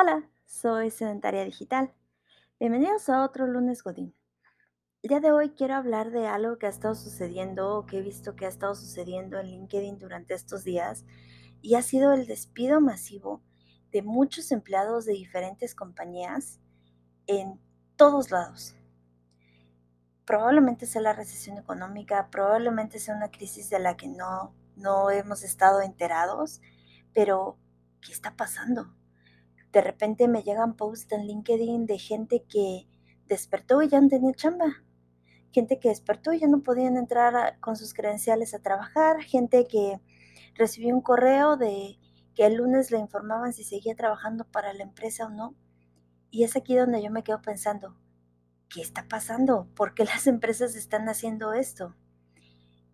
Hola, soy Sedentaria Digital. Bienvenidos a otro lunes Godín. El día de hoy quiero hablar de algo que ha estado sucediendo o que he visto que ha estado sucediendo en LinkedIn durante estos días y ha sido el despido masivo de muchos empleados de diferentes compañías en todos lados. Probablemente sea la recesión económica, probablemente sea una crisis de la que no, no hemos estado enterados, pero ¿qué está pasando? De repente me llegan posts en LinkedIn de gente que despertó y ya no tenía chamba. Gente que despertó y ya no podían entrar con sus credenciales a trabajar. Gente que recibió un correo de que el lunes le informaban si seguía trabajando para la empresa o no. Y es aquí donde yo me quedo pensando, ¿qué está pasando? ¿Por qué las empresas están haciendo esto?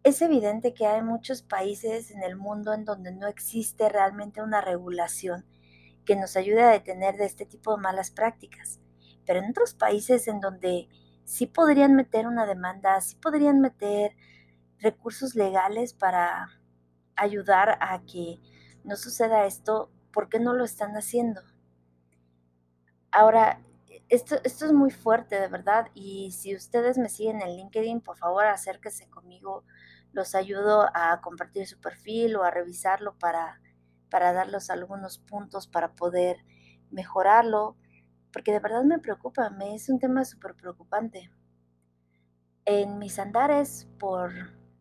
Es evidente que hay muchos países en el mundo en donde no existe realmente una regulación que nos ayude a detener de este tipo de malas prácticas. Pero en otros países en donde sí podrían meter una demanda, sí podrían meter recursos legales para ayudar a que no suceda esto, ¿por qué no lo están haciendo? Ahora, esto, esto es muy fuerte, de verdad, y si ustedes me siguen en LinkedIn, por favor acérquense conmigo, los ayudo a compartir su perfil o a revisarlo para para darles algunos puntos para poder mejorarlo, porque de verdad me preocupa, me es un tema súper preocupante. En mis andares por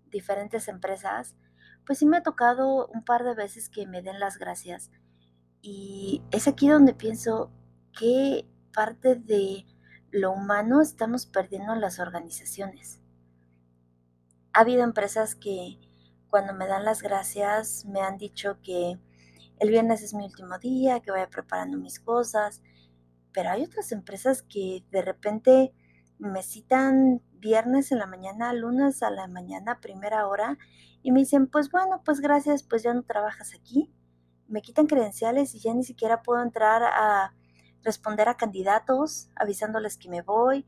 diferentes empresas, pues sí me ha tocado un par de veces que me den las gracias. Y es aquí donde pienso qué parte de lo humano estamos perdiendo en las organizaciones. Ha habido empresas que cuando me dan las gracias me han dicho que el viernes es mi último día, que vaya preparando mis cosas, pero hay otras empresas que de repente me citan viernes en la mañana, lunes a la mañana, primera hora, y me dicen, pues bueno, pues gracias, pues ya no trabajas aquí. Me quitan credenciales y ya ni siquiera puedo entrar a responder a candidatos avisándoles que me voy,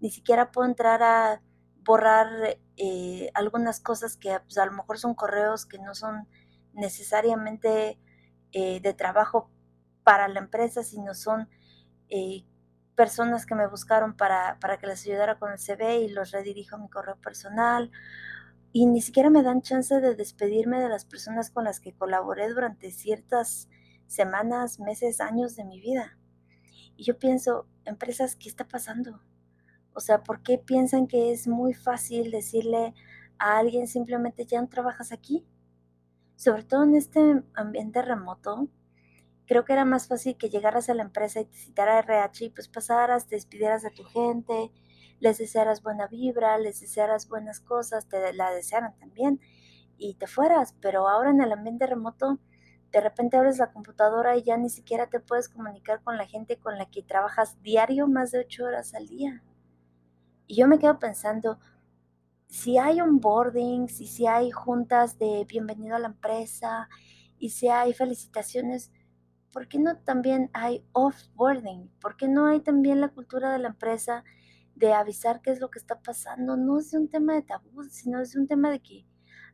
ni siquiera puedo entrar a borrar eh, algunas cosas que pues, a lo mejor son correos que no son necesariamente eh, de trabajo para la empresa, sino son eh, personas que me buscaron para, para, que les ayudara con el CV y los redirijo a mi correo personal. Y ni siquiera me dan chance de despedirme de las personas con las que colaboré durante ciertas semanas, meses, años de mi vida. Y yo pienso, empresas, ¿qué está pasando? O sea, ¿por qué piensan que es muy fácil decirle a alguien simplemente ya no trabajas aquí? Sobre todo en este ambiente remoto, creo que era más fácil que llegaras a la empresa y te citara RH y pues pasaras, te despidieras de tu gente, les desearas buena vibra, les desearas buenas cosas, te la desearan también y te fueras. Pero ahora en el ambiente remoto, de repente abres la computadora y ya ni siquiera te puedes comunicar con la gente con la que trabajas diario más de ocho horas al día. Y yo me quedo pensando, si hay onboardings y si hay juntas de bienvenido a la empresa y si hay felicitaciones, ¿por qué no también hay offboarding? ¿Por qué no hay también la cultura de la empresa de avisar qué es lo que está pasando? No es un tema de tabú, sino es un tema de que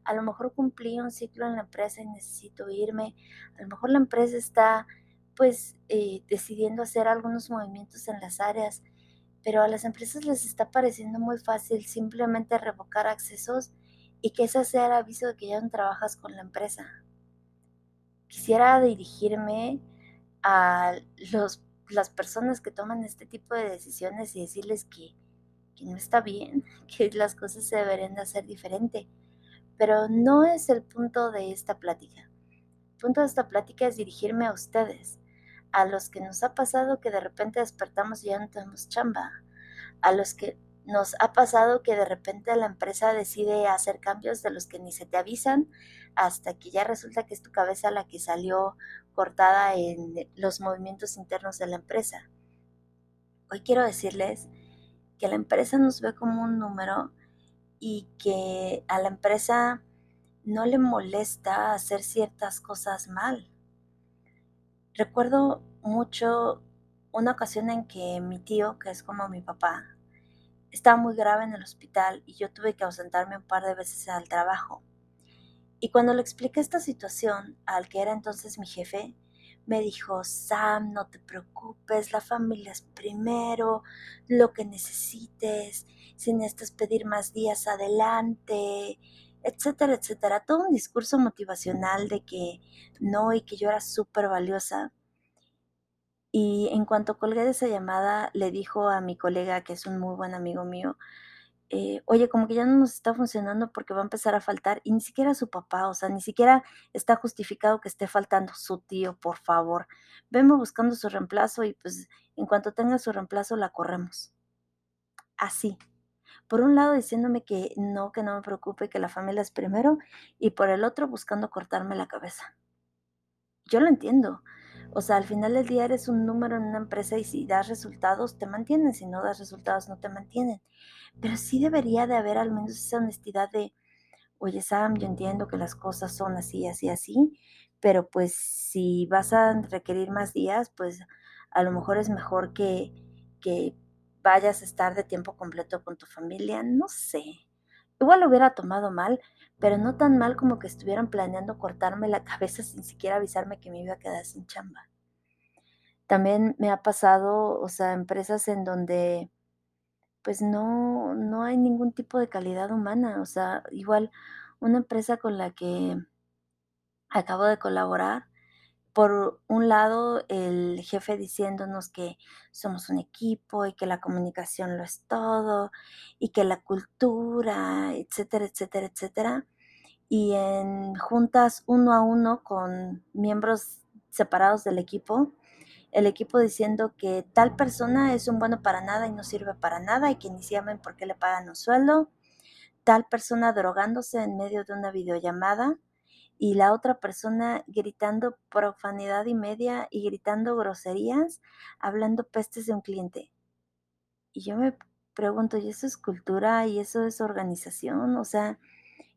a lo mejor cumplí un ciclo en la empresa y necesito irme. A lo mejor la empresa está pues eh, decidiendo hacer algunos movimientos en las áreas pero a las empresas les está pareciendo muy fácil simplemente revocar accesos y que ese sea el aviso de que ya no trabajas con la empresa. Quisiera dirigirme a los, las personas que toman este tipo de decisiones y decirles que, que no está bien, que las cosas se deberían de hacer diferente. Pero no es el punto de esta plática. El punto de esta plática es dirigirme a ustedes a los que nos ha pasado que de repente despertamos y ya no tenemos chamba, a los que nos ha pasado que de repente la empresa decide hacer cambios de los que ni se te avisan hasta que ya resulta que es tu cabeza la que salió cortada en los movimientos internos de la empresa. Hoy quiero decirles que la empresa nos ve como un número y que a la empresa no le molesta hacer ciertas cosas mal. Recuerdo mucho una ocasión en que mi tío, que es como mi papá, estaba muy grave en el hospital y yo tuve que ausentarme un par de veces al trabajo. Y cuando le expliqué esta situación al que era entonces mi jefe, me dijo, Sam, no te preocupes, la familia es primero, lo que necesites, si necesitas pedir más días adelante, etcétera, etcétera. Todo un discurso motivacional de que no y que yo era súper valiosa. Y en cuanto colgué de esa llamada, le dijo a mi colega, que es un muy buen amigo mío, eh, oye, como que ya no nos está funcionando porque va a empezar a faltar, y ni siquiera su papá, o sea, ni siquiera está justificado que esté faltando su tío, por favor. Vengo buscando su reemplazo y pues en cuanto tenga su reemplazo la corremos. Así. Por un lado diciéndome que no, que no me preocupe, que la familia es primero, y por el otro buscando cortarme la cabeza. Yo lo entiendo. O sea, al final del día eres un número en una empresa y si das resultados te mantienen, si no das resultados no te mantienen. Pero sí debería de haber al menos esa honestidad de, oye Sam, yo entiendo que las cosas son así, así, así, pero pues si vas a requerir más días, pues a lo mejor es mejor que, que vayas a estar de tiempo completo con tu familia, no sé. Igual lo hubiera tomado mal, pero no tan mal como que estuvieran planeando cortarme la cabeza sin siquiera avisarme que me iba a quedar sin chamba. También me ha pasado, o sea, empresas en donde pues no, no hay ningún tipo de calidad humana, o sea, igual una empresa con la que acabo de colaborar, por un lado, el jefe diciéndonos que somos un equipo y que la comunicación lo es todo y que la cultura, etcétera, etcétera, etcétera. Y en juntas uno a uno con miembros separados del equipo, el equipo diciendo que tal persona es un bueno para nada y no sirve para nada y que ni llamen porque le pagan un sueldo, tal persona drogándose en medio de una videollamada y la otra persona gritando profanidad y media y gritando groserías, hablando pestes de un cliente. Y yo me pregunto, ¿y eso es cultura y eso es organización? O sea,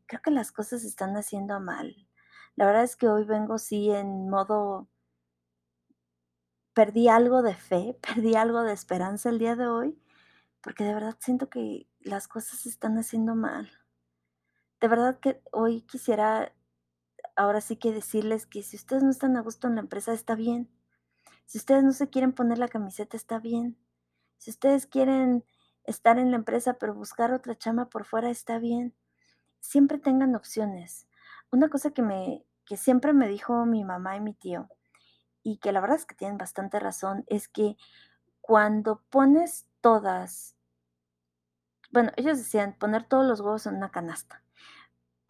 creo que las cosas se están haciendo mal. La verdad es que hoy vengo sí en modo, perdí algo de fe, perdí algo de esperanza el día de hoy, porque de verdad siento que las cosas se están haciendo mal. De verdad que hoy quisiera ahora sí que decirles que si ustedes no están a gusto en la empresa, está bien. Si ustedes no se quieren poner la camiseta, está bien. Si ustedes quieren estar en la empresa pero buscar otra chama por fuera, está bien. Siempre tengan opciones. Una cosa que me que siempre me dijo mi mamá y mi tío y que la verdad es que tienen bastante razón es que cuando pones todas bueno, ellos decían poner todos los huevos en una canasta.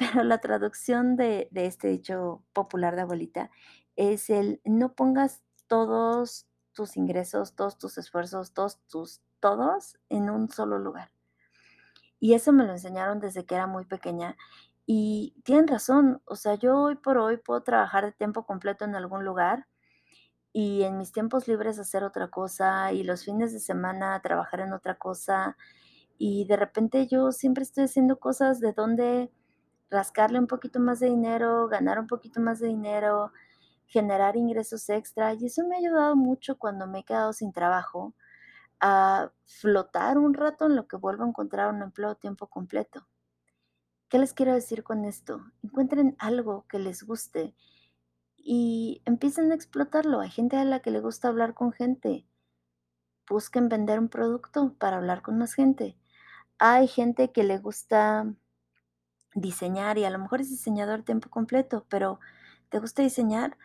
Pero la traducción de, este dicho popular de abuelita es el no pongas todos tus ingresos, todos tus esfuerzos, todos tus todos en un solo lugar. Y eso me lo enseñaron desde que era muy pequeña. Y tienen razón, o sea, yo hoy por hoy puedo trabajar de tiempo completo en algún lugar y en mis tiempos libres hacer otra cosa y los fines de semana trabajar en otra cosa. Y de repente yo siempre estoy haciendo cosas de donde rascarle un poquito más de dinero, ganar un poquito más de dinero, generar ingresos extra. Y eso me ha ayudado mucho cuando me he quedado sin trabajo a flotar un rato en lo que vuelvo a encontrar un empleo a tiempo completo. ¿Qué les quiero decir con esto? Encuentren algo que les guste y empiecen a explotarlo. Hay gente a la que le gusta hablar con gente. Busquen vender un producto para hablar con más gente. Hay gente que le gusta diseñar y a lo mejor es diseñador tiempo completo, pero te gusta diseñar,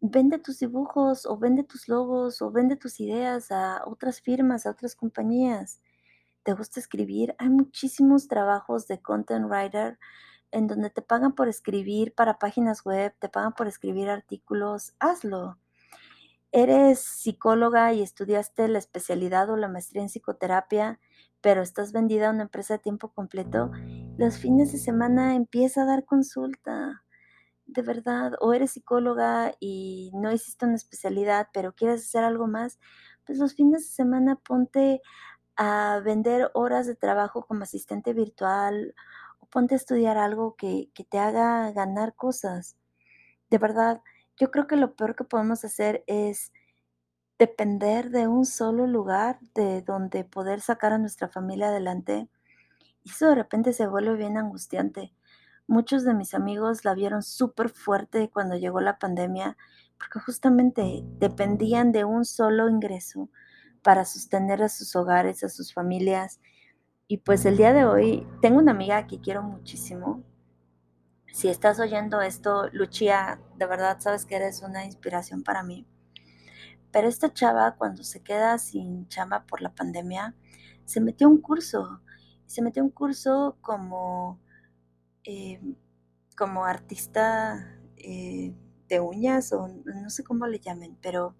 vende tus dibujos o vende tus logos o vende tus ideas a otras firmas, a otras compañías. ¿Te gusta escribir? Hay muchísimos trabajos de content writer en donde te pagan por escribir para páginas web, te pagan por escribir artículos, hazlo. Eres psicóloga y estudiaste la especialidad o la maestría en psicoterapia, pero estás vendida a una empresa de tiempo completo, los fines de semana empieza a dar consulta. De verdad, o eres psicóloga y no hiciste una especialidad, pero quieres hacer algo más, pues los fines de semana ponte a vender horas de trabajo como asistente virtual o ponte a estudiar algo que, que te haga ganar cosas. De verdad, yo creo que lo peor que podemos hacer es depender de un solo lugar de donde poder sacar a nuestra familia adelante. Eso de repente se vuelve bien angustiante. Muchos de mis amigos la vieron súper fuerte cuando llegó la pandemia, porque justamente dependían de un solo ingreso para sostener a sus hogares, a sus familias. Y pues el día de hoy tengo una amiga que quiero muchísimo. Si estás oyendo esto, Lucia, de verdad sabes que eres una inspiración para mí. Pero esta chava, cuando se queda sin chama por la pandemia, se metió un curso. Se metió un curso como, eh, como artista eh, de uñas, o no sé cómo le llamen, pero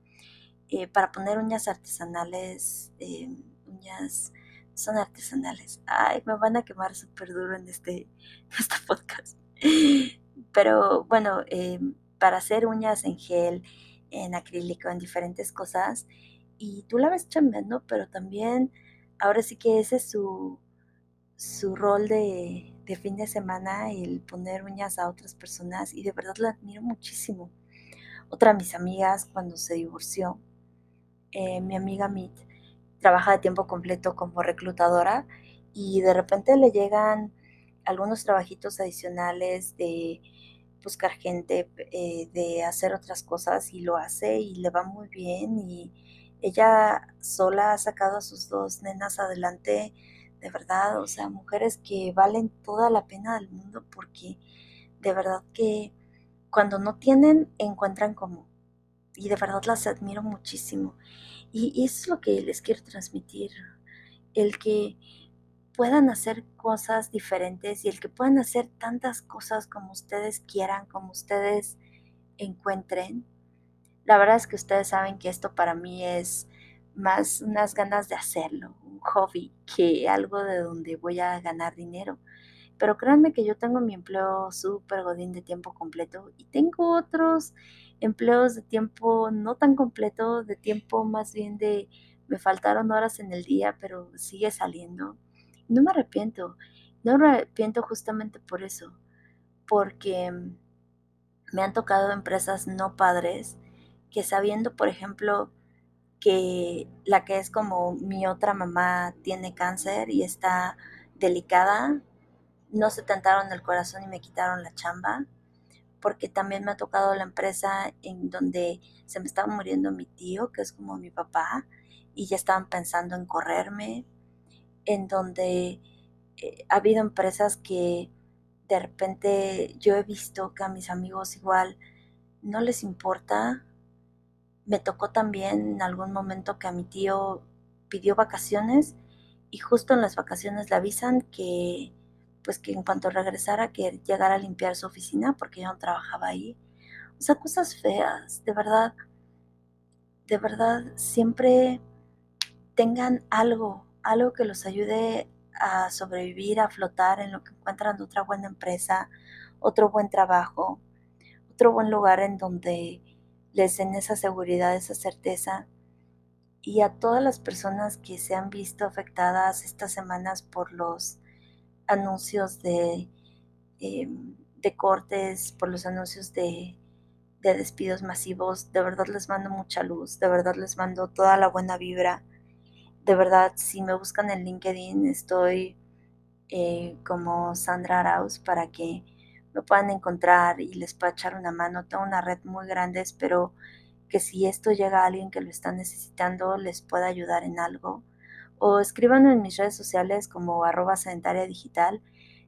eh, para poner uñas artesanales, uñas son artesanales. Ay, me van a quemar súper duro en este, este podcast. Pero bueno, para hacer uñas en gel, en acrílico, en diferentes cosas, y tú la ves chambeando, pero también ahora sí que ese es su, su rol de, de fin de semana, el poner uñas a otras personas, y de verdad la admiro muchísimo. Otra de mis amigas, cuando se divorció, eh, mi amiga Mit trabaja de tiempo completo como reclutadora y de repente le llegan algunos trabajitos adicionales de buscar gente, eh, de hacer otras cosas y lo hace y le va muy bien y ella sola ha sacado a sus dos nenas adelante, de verdad, o sea, mujeres que valen toda la pena del mundo porque de verdad que cuando no tienen encuentran como y de verdad las admiro muchísimo. Y, y eso es lo que les quiero transmitir, el que puedan hacer cosas diferentes y el que puedan hacer tantas cosas como ustedes quieran, como ustedes encuentren. La verdad es que ustedes saben que esto para mí es más unas ganas de hacerlo, un hobby, que algo de donde voy a ganar dinero. Pero créanme que yo tengo mi empleo súper godín de tiempo completo y tengo otros empleos de tiempo no tan completo, de tiempo más bien de me faltaron horas en el día, pero sigue saliendo no me arrepiento, no me arrepiento justamente por eso, porque me han tocado empresas no padres que sabiendo, por ejemplo, que la que es como mi otra mamá tiene cáncer y está delicada, no se tentaron el corazón y me quitaron la chamba, porque también me ha tocado la empresa en donde se me estaba muriendo mi tío, que es como mi papá, y ya estaban pensando en correrme, en donde eh, ha habido empresas que de repente yo he visto que a mis amigos igual no les importa. Me tocó también en algún momento que a mi tío pidió vacaciones y justo en las vacaciones le avisan que pues que en cuanto regresara que llegara a limpiar su oficina porque yo no trabajaba ahí. O sea, cosas feas, de verdad. De verdad, siempre tengan algo, algo que los ayude a sobrevivir, a flotar en lo que encuentran otra buena empresa, otro buen trabajo, otro buen lugar en donde les den esa seguridad, esa certeza. Y a todas las personas que se han visto afectadas estas semanas por los anuncios de, em, de cortes, por los anuncios de, de despidos masivos, de verdad les mando mucha luz, de verdad les mando toda la buena vibra de verdad, si me buscan en LinkedIn, estoy eh, como Sandra Arauz para que me puedan encontrar y les pueda echar una mano. Tengo una red muy grande, espero que si esto llega a alguien que lo está necesitando, les pueda ayudar en algo. O escríbanme en mis redes sociales como arroba sedentaria digital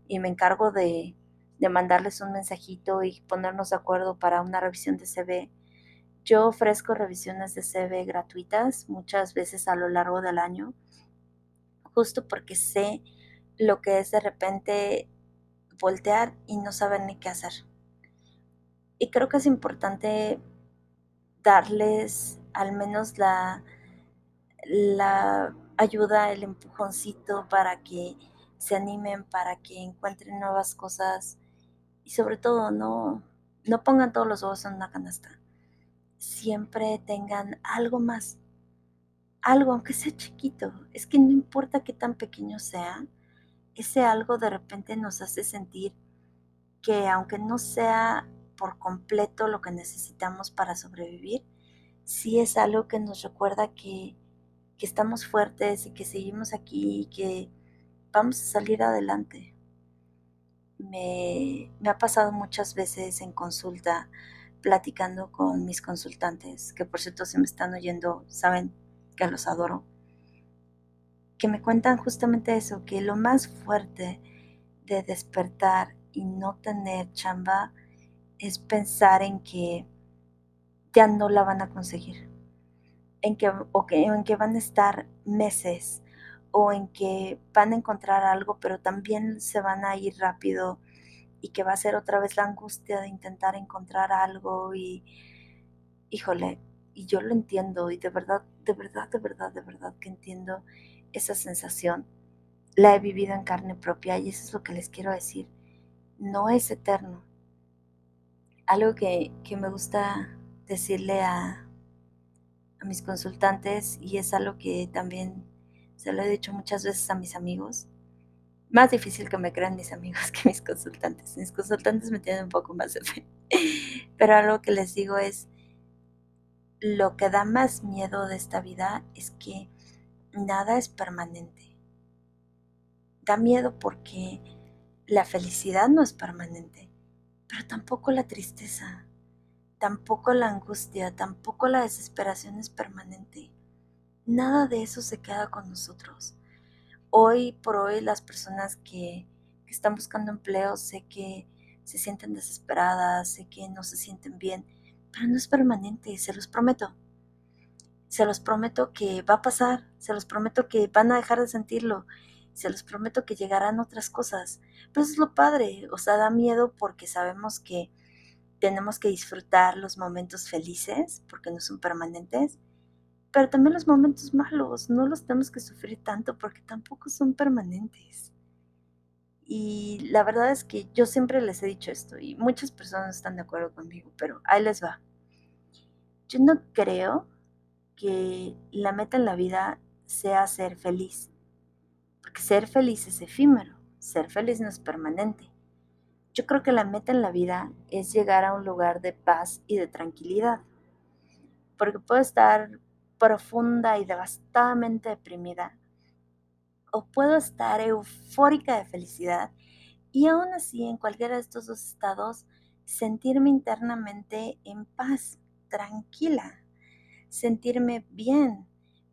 y me encargo de, de mandarles un mensajito y ponernos de acuerdo para una revisión de CV yo ofrezco revisiones de CV gratuitas muchas veces a lo largo del año, justo porque sé lo que es de repente voltear y no saber ni qué hacer. Y creo que es importante darles al menos la, la ayuda, el empujoncito para que se animen, para que encuentren nuevas cosas y sobre todo no, no pongan todos los huevos en una canasta siempre tengan algo más, algo, aunque sea chiquito, es que no importa qué tan pequeño sea, ese algo de repente nos hace sentir que aunque no sea por completo lo que necesitamos para sobrevivir, sí es algo que nos recuerda que, que estamos fuertes y que seguimos aquí y que vamos a salir adelante. Me, me ha pasado muchas veces en consulta platicando con mis consultantes, que por cierto si me están oyendo, saben que los adoro, que me cuentan justamente eso, que lo más fuerte de despertar y no tener chamba es pensar en que ya no la van a conseguir, en que, o que, en que van a estar meses o en que van a encontrar algo, pero también se van a ir rápido y que va a ser otra vez la angustia de intentar encontrar algo y, híjole, y yo lo entiendo y de verdad, de verdad, de verdad, de verdad que entiendo esa sensación. La he vivido en carne propia y eso es lo que les quiero decir. No es eterno. Algo que, me gusta decirle a, a mis consultantes y es algo que también se lo he dicho muchas veces a mis amigos. Más difícil que me crean mis amigos que mis consultantes. Mis consultantes me tienen un poco más de fe. Pero algo que les digo es, lo que da más miedo de esta vida es que nada es permanente. Da miedo porque la felicidad no es permanente, pero tampoco la tristeza, tampoco la angustia, tampoco la desesperación es permanente. Nada de eso se queda con nosotros. Hoy por hoy las personas que, están buscando empleo sé que se sienten desesperadas, sé que no se sienten bien, pero no es permanente, se los prometo. Se los prometo que va a pasar, se los prometo que van a dejar de sentirlo, se los prometo que llegarán otras cosas. Pero eso es lo padre, o sea, da miedo porque sabemos que tenemos que disfrutar los momentos felices, porque no son permanentes, pero también los momentos malos, no los tenemos que sufrir tanto porque tampoco son permanentes. Y la verdad es que yo siempre les he dicho esto y muchas personas están de acuerdo conmigo, pero ahí les va. Yo no creo que la meta en la vida sea ser feliz, porque ser feliz es efímero, ser feliz no es permanente. Yo creo que la meta en la vida es llegar a un lugar de paz y de tranquilidad, porque puedo estar profunda y devastadamente deprimida, o puedo estar eufórica de felicidad y aún así en cualquiera de estos dos estados sentirme internamente en paz, tranquila, sentirme bien,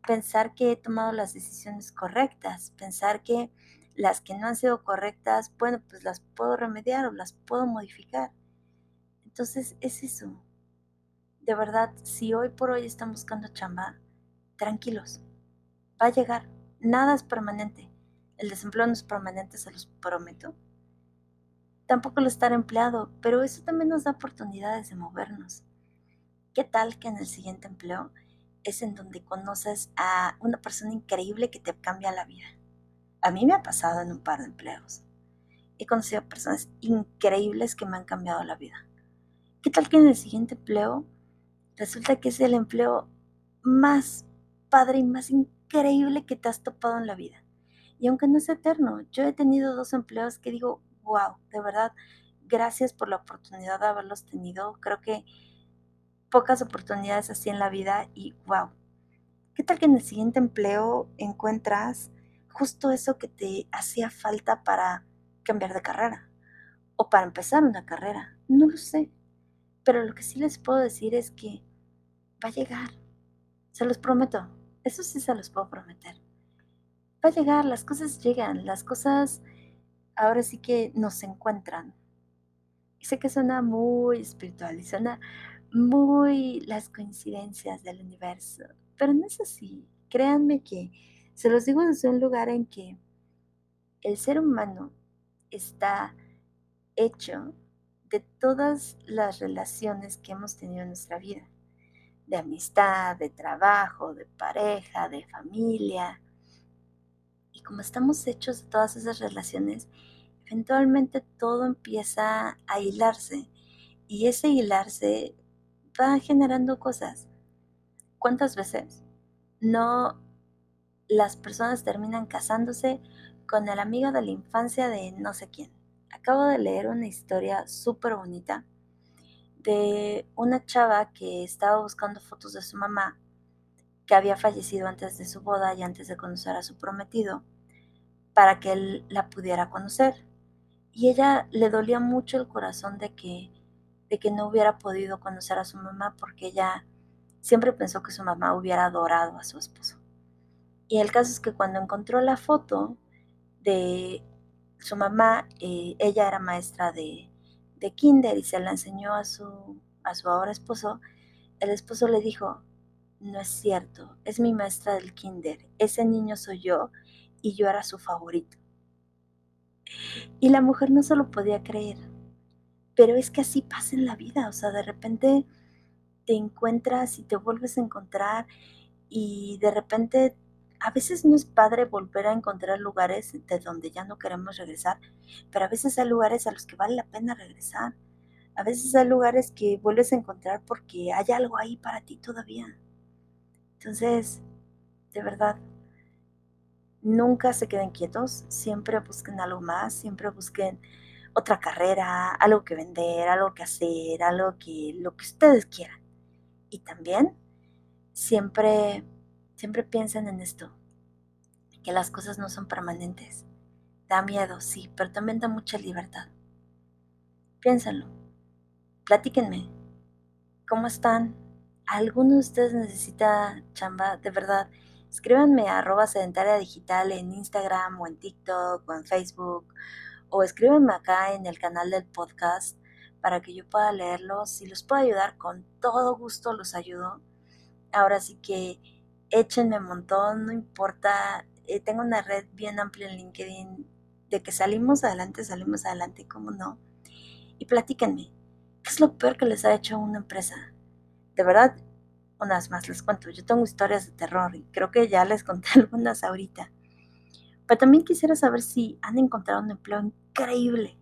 pensar que he tomado las decisiones correctas, pensar que las que no han sido correctas, bueno, pues las puedo remediar o las puedo modificar. Entonces es eso, de verdad, si hoy por hoy están buscando chamba, tranquilos, va a llegar, nada es permanente. El desempleo no es permanente, se los prometo. Tampoco el estar empleado, pero eso también nos da oportunidades de movernos. ¿Qué tal que en el siguiente empleo es en donde conoces a una persona increíble que te cambia la vida? A mí me ha pasado en un par de empleos. He conocido personas increíbles que me han cambiado la vida. ¿Qué tal que en el siguiente empleo resulta que es el empleo más padre y más increíble que te has topado en la vida. Y aunque no es eterno, yo he tenido dos empleos que digo, wow, de verdad, gracias por la oportunidad de haberlos tenido. Creo que pocas oportunidades así en la vida y wow. ¿Qué tal que en el siguiente empleo encuentras justo eso que te hacía falta para cambiar de carrera o para empezar una carrera? No lo sé. Pero lo que sí les puedo decir es que va a llegar. Se los prometo. Eso sí se los puedo prometer. Va a llegar, las cosas llegan, las cosas ahora sí que nos encuentran. Sé que suena muy espiritual y suena muy las coincidencias del universo, pero no es así. Créanme que se los digo desde un lugar en que el ser humano está hecho de todas las relaciones que hemos tenido en nuestra vida, de amistad, de trabajo, de pareja, de familia. Y como estamos hechos de todas esas relaciones, eventualmente todo empieza a hilarse y ese hilarse va generando cosas. ¿Cuántas veces no las personas terminan casándose con el amigo de la infancia de no sé quién? acabo de leer una historia súper bonita de una chava que estaba buscando fotos de su mamá, que había fallecido antes de su boda y antes de conocer a su prometido, para que él la pudiera conocer. Y ella le dolía mucho el corazón de que, de que no hubiera podido conocer a su mamá porque ella siempre pensó que su mamá hubiera adorado a su esposo. Y el caso es que cuando encontró la foto de su mamá, eh, ella era maestra de, de, kinder y se la enseñó a su, a su ahora esposo, el esposo le dijo, no es cierto, es mi maestra del kinder, ese niño soy yo y yo era su favorito. Y la mujer no se lo podía creer, pero es que así pasa en la vida, o sea, de repente te encuentras y te vuelves a encontrar y de repente a veces no es padre volver a encontrar lugares de donde ya no queremos regresar, pero a veces hay lugares a los que vale la pena regresar. A veces hay lugares que vuelves a encontrar porque hay algo ahí para ti todavía. Entonces, de verdad, nunca se queden quietos, siempre busquen algo más, siempre busquen otra carrera, algo que vender, algo que hacer, algo que lo que ustedes quieran. Y también siempre siempre piensen en esto, que las cosas no son permanentes. Da miedo, sí, pero también da mucha libertad. Piénsenlo. Platíquenme. ¿Cómo están? ¿Alguno de ustedes necesita chamba? De verdad, escríbanme a arroba sedentaria digital en Instagram o en TikTok o en Facebook o escríbanme acá en el canal del podcast para que yo pueda leerlos. Si los puedo ayudar, con todo gusto los ayudo. Ahora sí que échenme un montón, no importa. Eh, tengo una red bien amplia en LinkedIn de que salimos adelante, salimos adelante, ¿cómo no? Y platíquenme, ¿qué es lo peor que les ha hecho una empresa? De verdad, unas más les cuento. Yo tengo historias de terror y creo que ya les conté algunas ahorita. Pero también quisiera saber si han encontrado un empleo increíble.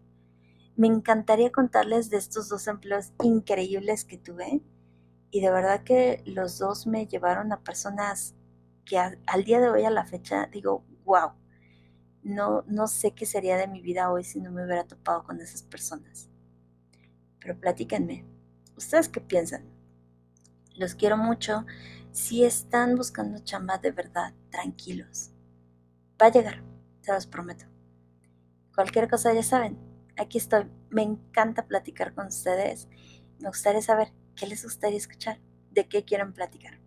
Me encantaría contarles de estos dos empleos increíbles que tuve. Y de verdad que los dos me llevaron a personas que al día de hoy, a la fecha, digo, wow, no, no sé qué sería de mi vida hoy si no me hubiera topado con esas personas. Pero platíquenme, ¿ustedes qué piensan? Los quiero mucho. Si están buscando chamba de verdad, tranquilos. Va a llegar, se los prometo. Cualquier cosa ya saben, aquí estoy. Me encanta platicar con ustedes. Me gustaría saber qué les gustaría escuchar, de qué quieren platicar.